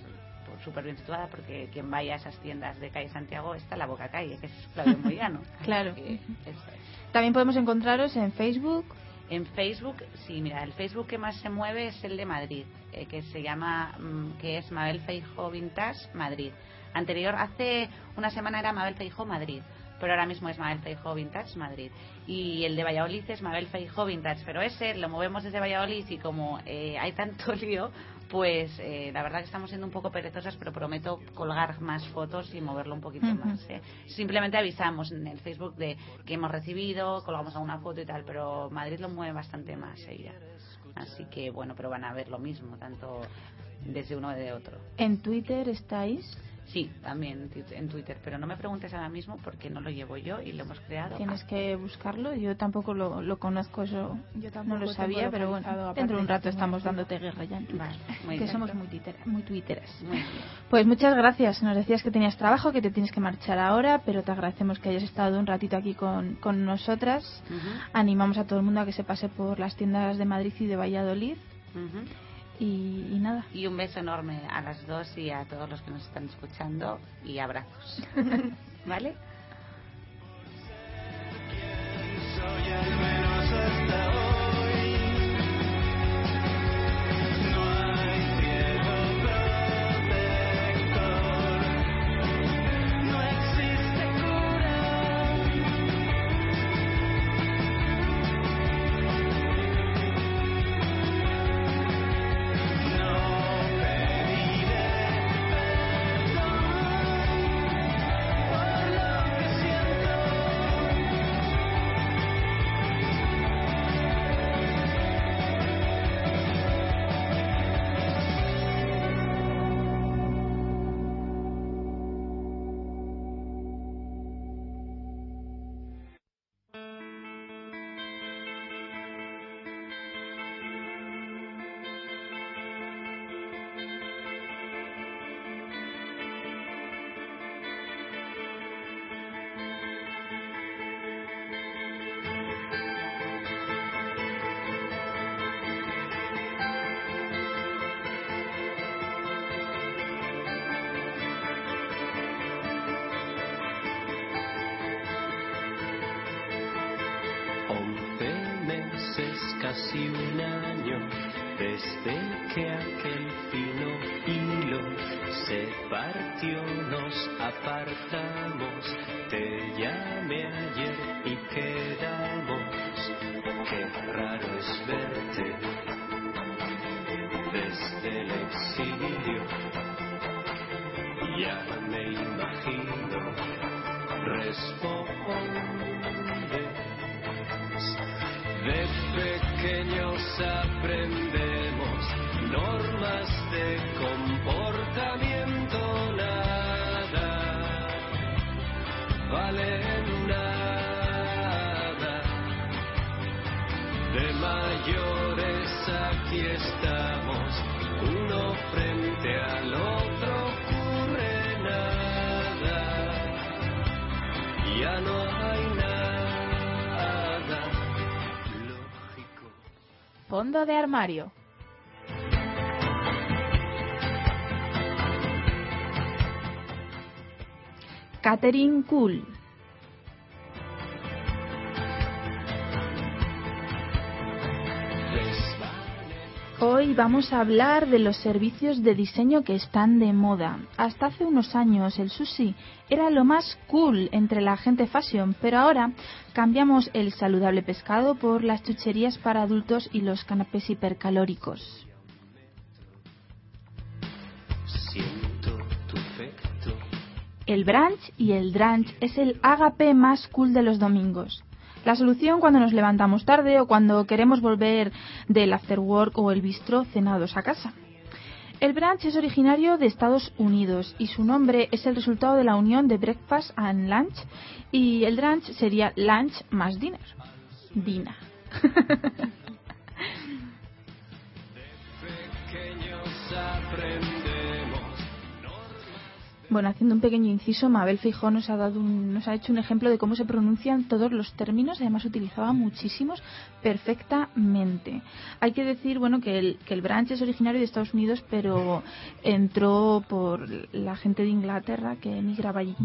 súper bien situada porque quien vaya a esas tiendas de calle Santiago está en la boca calle, que es Claudio Moyano. Claro. Que es. También podemos encontraros en Facebook. En Facebook, sí, mira, el Facebook que más se mueve es el de Madrid, eh, que se llama, mm, que es Mabel Feijo Vintage Madrid. Anterior, hace una semana era Mabel Feijo Madrid, pero ahora mismo es Mabel Feijo Vintage Madrid. Y el de Valladolid es Mabel Feijo Vintage, pero ese lo movemos desde Valladolid y como eh, hay tanto lío, pues eh, la verdad que estamos siendo un poco perezosas, pero prometo colgar más fotos y moverlo un poquito más. ¿eh? Simplemente avisamos en el Facebook de que hemos recibido, colgamos alguna foto y tal, pero Madrid lo mueve bastante más ella. Así que bueno, pero van a ver lo mismo, tanto desde uno de otro. En Twitter estáis. Sí, también en Twitter, pero no me preguntes ahora mismo porque no lo llevo yo y lo hemos creado. Tienes que buscarlo. Yo tampoco lo, lo conozco, eso Yo no tampoco lo tengo sabía, pero bueno, dentro de un rato estamos dándote guerra ya en Twitter. Vale, muy que bien. somos muy, twitter, muy twitteras. Muy bien. Pues muchas gracias. Nos decías que tenías trabajo, que te tienes que marchar ahora, pero te agradecemos que hayas estado un ratito aquí con, con nosotras. Animamos a todo el mundo a que se pase por las tiendas de Madrid y de Valladolid. Y, y nada, Y un beso enorme a las dos y a todos los que nos están escuchando y abrazos. ¿Vale? Desde que aquel fino hilo se partió, nos apartamos. Te llamé ayer y quedamos. Qué raro es verte desde el exilio. Ya me imagino, responde. De pequeños aprendemos normas de comportamiento, nada vale nada. De mayores aquí estamos, uno frente al otro ocurre ya no hay nada. Lo fondo de armario. Catherine Cool. Hoy vamos a hablar de los servicios de diseño que están de moda. Hasta hace unos años el sushi era lo más cool entre la gente fashion, pero ahora cambiamos el saludable pescado por las chucherías para adultos y los canapés hipercalóricos. El brunch y el drunch es el ágape más cool de los domingos. La solución cuando nos levantamos tarde o cuando queremos volver del after work o el bistro cenados a casa. El brunch es originario de Estados Unidos y su nombre es el resultado de la unión de breakfast and lunch y el brunch sería lunch más dinner. Dina. Bueno, haciendo un pequeño inciso, Mabel Feijó nos ha dado nos ha hecho un ejemplo de cómo se pronuncian todos los términos, además utilizaba muchísimos perfectamente. Hay que decir, bueno, que el, que el brunch es originario de Estados Unidos, pero entró por la gente de Inglaterra que emigraba allí.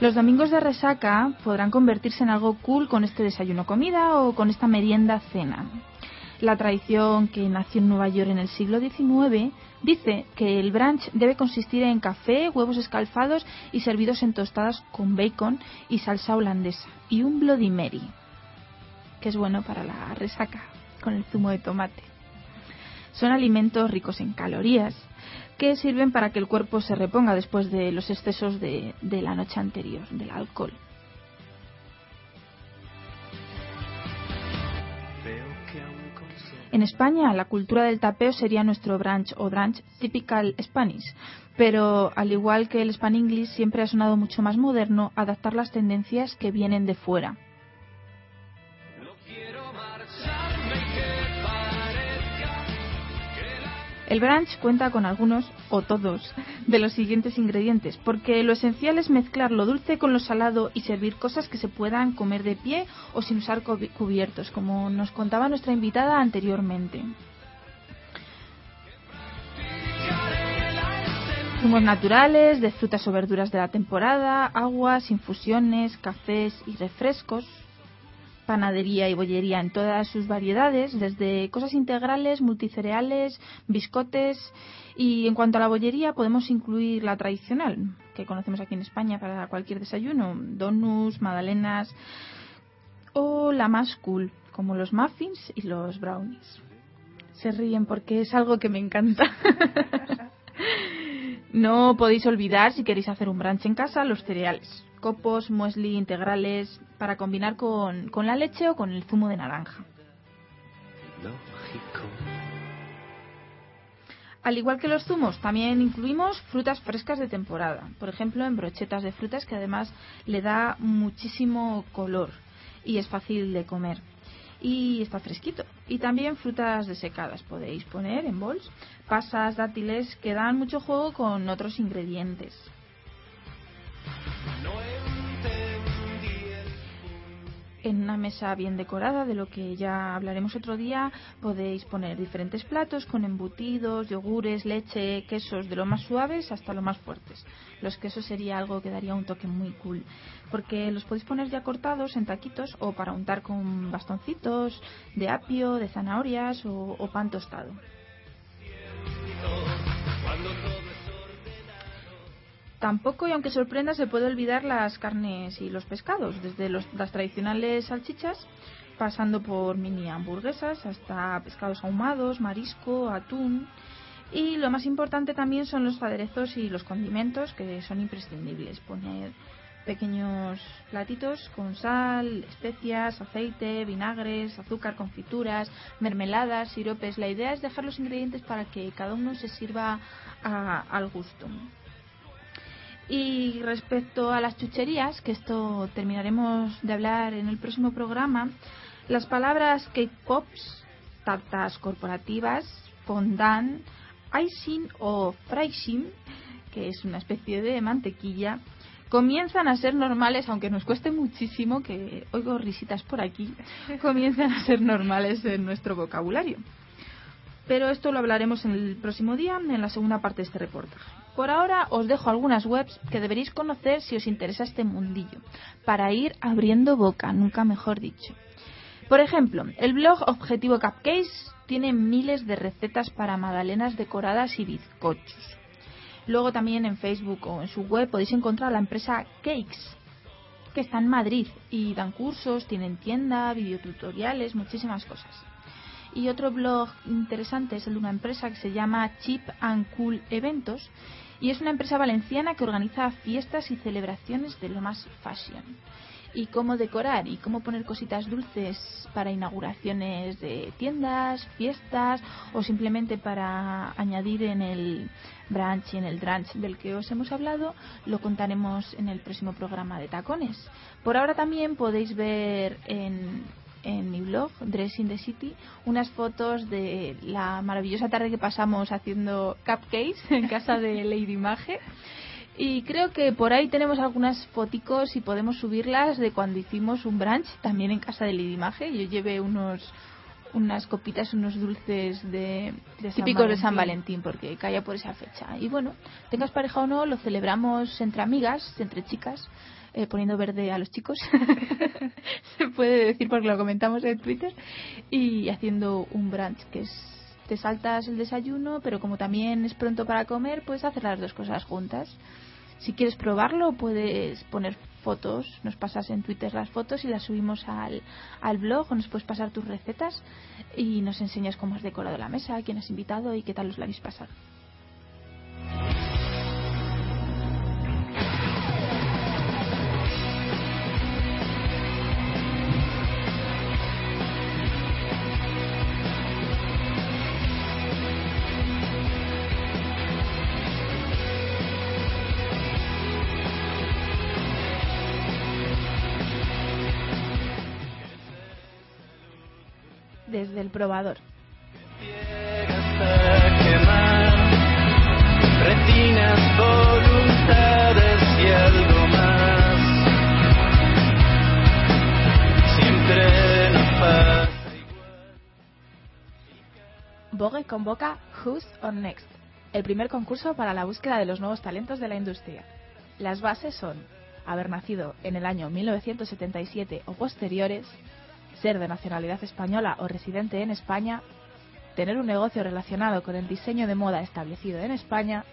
Los domingos de resaca podrán convertirse en algo cool con este desayuno comida o con esta merienda cena. La tradición que nació en Nueva York en el siglo XIX dice que el brunch debe consistir en café, huevos escalfados y servidos en tostadas con bacon y salsa holandesa y un Bloody Mary, que es bueno para la resaca con el zumo de tomate. Son alimentos ricos en calorías que sirven para que el cuerpo se reponga después de los excesos de, de la noche anterior, del alcohol. En España, la cultura del tapeo sería nuestro brunch o brunch typical Spanish, pero al igual que el Span English siempre ha sonado mucho más moderno adaptar las tendencias que vienen de fuera. El brunch cuenta con algunos o todos de los siguientes ingredientes, porque lo esencial es mezclar lo dulce con lo salado y servir cosas que se puedan comer de pie o sin usar cubi- cubiertos, como nos contaba nuestra invitada anteriormente. Zumos naturales, de frutas o verduras de la temporada, aguas, infusiones, cafés y refrescos, panadería y bollería en todas sus variedades, desde cosas integrales, multicereales, biscotes y en cuanto a la bollería podemos incluir la tradicional que conocemos aquí en España para cualquier desayuno, donuts, magdalenas o la más cool como los muffins y los brownies. Se ríen porque es algo que me encanta. No podéis olvidar, si queréis hacer un brunch en casa, los cereales. Copos, muesli, integrales, para combinar con, con la leche o con el zumo de naranja. lógico. Al igual que los zumos, también incluimos frutas frescas de temporada. Por ejemplo, en brochetas de frutas que además le da muchísimo color y es fácil de comer. Y está fresquito. Y también frutas desecadas podéis poner en bols. Pasas, dátiles, que dan mucho juego con otros ingredientes. En una mesa bien decorada, de lo que ya hablaremos otro día, podéis poner diferentes platos con embutidos, yogures, leche, quesos, de lo más suaves hasta lo más fuertes. Los quesos sería algo que daría un toque muy cool, porque los podéis poner ya cortados en taquitos o para untar con bastoncitos de apio, de zanahorias o, o pan tostado. Tampoco, y aunque sorprenda, se puede olvidar las carnes y los pescados, desde los- las tradicionales salchichas, pasando por mini hamburguesas hasta pescados ahumados, marisco, atún. Y lo más importante también son los aderezos y los condimentos, que son imprescindibles. Poner pequeños platitos con sal, especias, aceite, vinagres, azúcar, confituras, mermeladas, siropes. La idea es dejar los ingredientes para que cada uno se sirva a- al gusto. Y respecto a las chucherías, que esto terminaremos de hablar en el próximo programa, las palabras cake pops, tartas corporativas, fondant, icing o fricing, que es una especie de mantequilla, comienzan a ser normales, aunque nos cueste muchísimo, que oigo risitas por aquí, comienzan a ser normales en nuestro vocabulario. Pero esto lo hablaremos en el próximo día, en la segunda parte de este reportaje. Por ahora os dejo algunas webs que deberéis conocer si os interesa este mundillo, para ir abriendo boca, nunca mejor dicho. Por ejemplo, el blog Objetivo Cupcakes tiene miles de recetas para magdalenas decoradas y bizcochos. Luego también en Facebook o en su web podéis encontrar la empresa Cakes, que está en Madrid y dan cursos, tienen tienda, videotutoriales, muchísimas cosas. Y otro blog interesante es el de una empresa que se llama Chip and Cool Eventos y es una empresa valenciana que organiza fiestas y celebraciones de lo más fashion. Y cómo decorar y cómo poner cositas dulces para inauguraciones de tiendas, fiestas o simplemente para añadir en el brunch y en el drunch del que os hemos hablado, lo contaremos en el próximo programa de tacones. Por ahora también podéis ver en, en mi blog, Dress in the City, unas fotos de la maravillosa tarde que pasamos haciendo cupcakes en casa de Lady Mage. Y creo que por ahí tenemos algunas foticos y podemos subirlas de cuando hicimos un brunch también en casa de Lady Mage. Yo llevé unos unas copitas, unos dulces de, De San típicos de San. Valentín, porque caía por esa fecha. Y bueno, tengas pareja o no, lo celebramos entre amigas, entre chicas, eh, poniendo verde a los chicos, se puede decir porque lo comentamos en Twitter, y haciendo un brunch que es te saltas el desayuno, pero como también es pronto para comer, puedes hacer las dos cosas juntas. Si quieres probarlo, puedes poner fotos, nos pasas en Twitter las fotos y las subimos al, al blog o nos puedes pasar tus recetas y nos enseñas cómo has decorado la mesa, quién has invitado y qué tal os la habéis pasado. Desde el probador. Vogue convoca Who's on Next, el primer concurso para la búsqueda de los nuevos talentos de la industria. Las bases son haber nacido en el año 1977 o posteriores, ser de nacionalidad española o residente en España, tener un negocio relacionado con el diseño de moda establecido en España,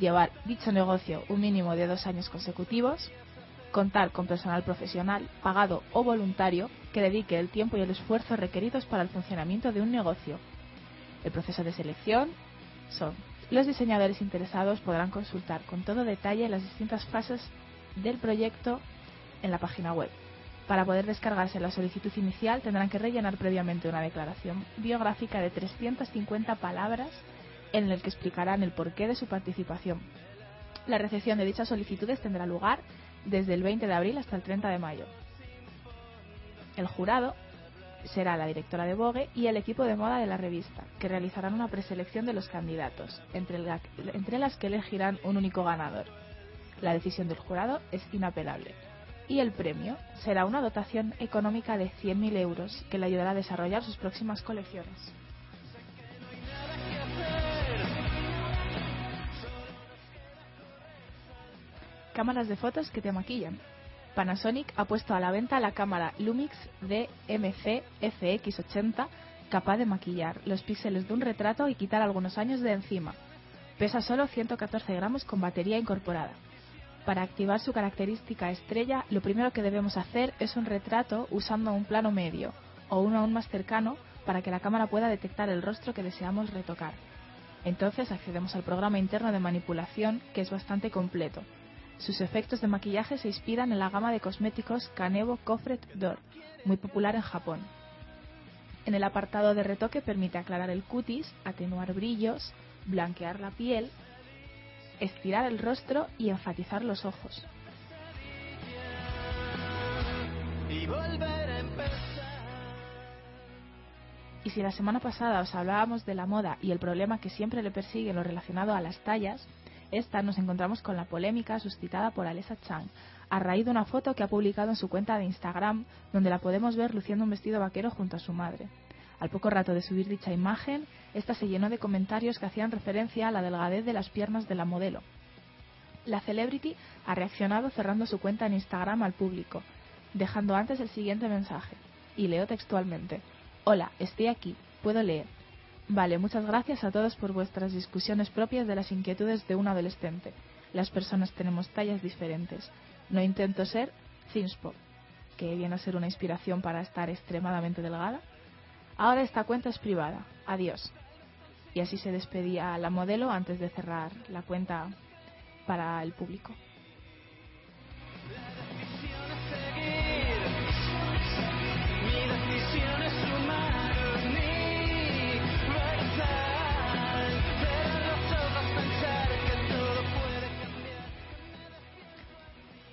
llevar dicho negocio un mínimo de dos años consecutivos, contar con personal profesional, pagado o voluntario, que dedique el tiempo y el esfuerzo requeridos para el funcionamiento de un negocio. El proceso de selección son los diseñadores interesados podrán consultar con todo detalle las distintas fases del proyecto en la página web. Para poder descargarse la solicitud inicial tendrán que rellenar previamente una declaración biográfica de 350 palabras en el que explicarán el porqué de su participación. La recepción de dichas solicitudes tendrá lugar desde el 20 de abril hasta el 30 de mayo. El jurado será la directora de Vogue y el equipo de moda de la revista, que realizarán una preselección de los candidatos, entre, entre las que elegirán un único ganador. La decisión del jurado es inapelable. Y el premio será una dotación económica de 100.000 euros que le ayudará a desarrollar sus próximas colecciones. Cámaras de fotos que te maquillan. Panasonic ha puesto a la venta la cámara Lumix DMC FX80 capaz de maquillar los píxeles de un retrato y quitar algunos años de encima. Pesa solo 114 gramos con batería incorporada. Para activar su característica estrella, lo primero que debemos hacer es un retrato usando un plano medio o uno aún más cercano para que la cámara pueda detectar el rostro que deseamos retocar. Entonces accedemos al programa interno de manipulación que es bastante completo. Sus efectos de maquillaje se inspiran en la gama de cosméticos Kanevo Cofret Dor, muy popular en Japón. En el apartado de retoque permite aclarar el cutis, atenuar brillos, blanquear la piel, estirar el rostro y enfatizar los ojos. y si la semana pasada os hablábamos de la moda y el problema que siempre le persigue en lo relacionado a las tallas, Esta nos encontramos con la polémica suscitada por Alessa Chang, a raíz de una foto que ha publicado en su cuenta de Instagram, donde la podemos ver luciendo un vestido vaquero junto a su madre. Al poco rato de subir dicha imagen, esta se llenó de comentarios que hacían referencia a la delgadez de las piernas de la modelo. La celebrity ha reaccionado cerrando su cuenta en Instagram al público, dejando antes el siguiente mensaje, y leo textualmente. Hola, estoy aquí, puedo leer. Vale, muchas gracias a todos por vuestras discusiones propias de las inquietudes de un adolescente. Las personas tenemos tallas diferentes. No intento ser Thinspo, que viene a ser una inspiración para estar extremadamente delgada. Ahora esta cuenta es privada. Adiós. Y así se despedía la modelo antes de cerrar la cuenta para el público.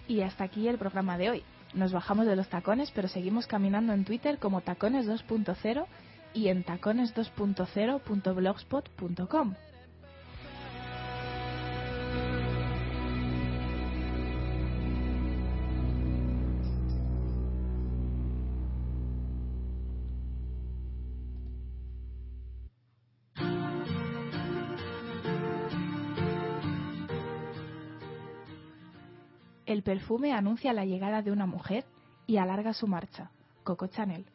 Y hasta aquí el programa de hoy. Nos bajamos de los tacones, pero seguimos caminando en Twitter como Tacones 2.0 y en tacones2.0.blogspot.com. El perfume anuncia la llegada de una mujer y alarga su marcha. Coco Chanel.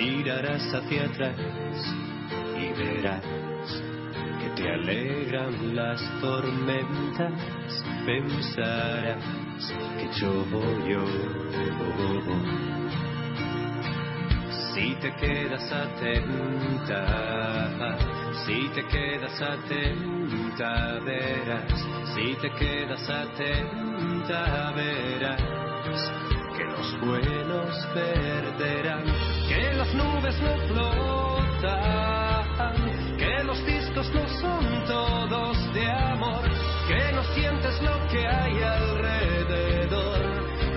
Mirarás hacia atrás y verás que te alegran las tormentas. Pensarás que yo yo. Si te quedas atenta, si te quedas atenta, verás. Si te quedas atenta, verás que los buenos perderán, las nubes no flotan, que los discos no son todos de amor, que no sientes lo que hay alrededor.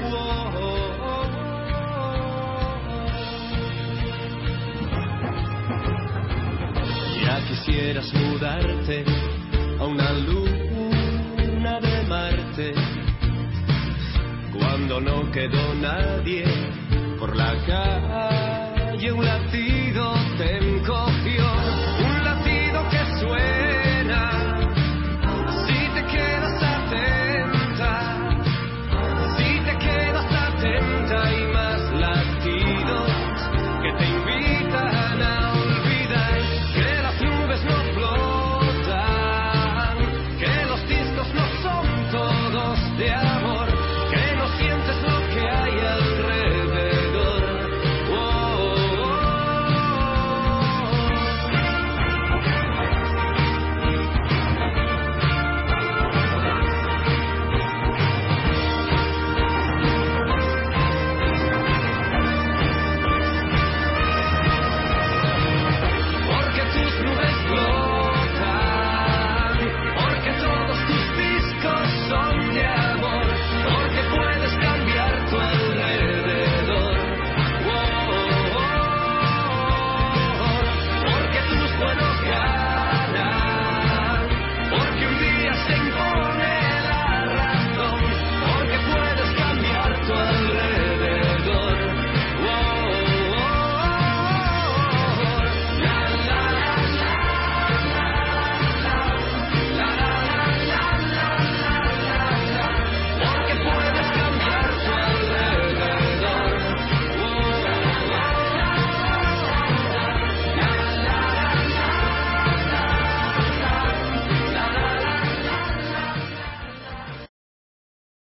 Oh. Ya quisieras mudarte a una luna de Marte cuando no quedó nadie por la calle.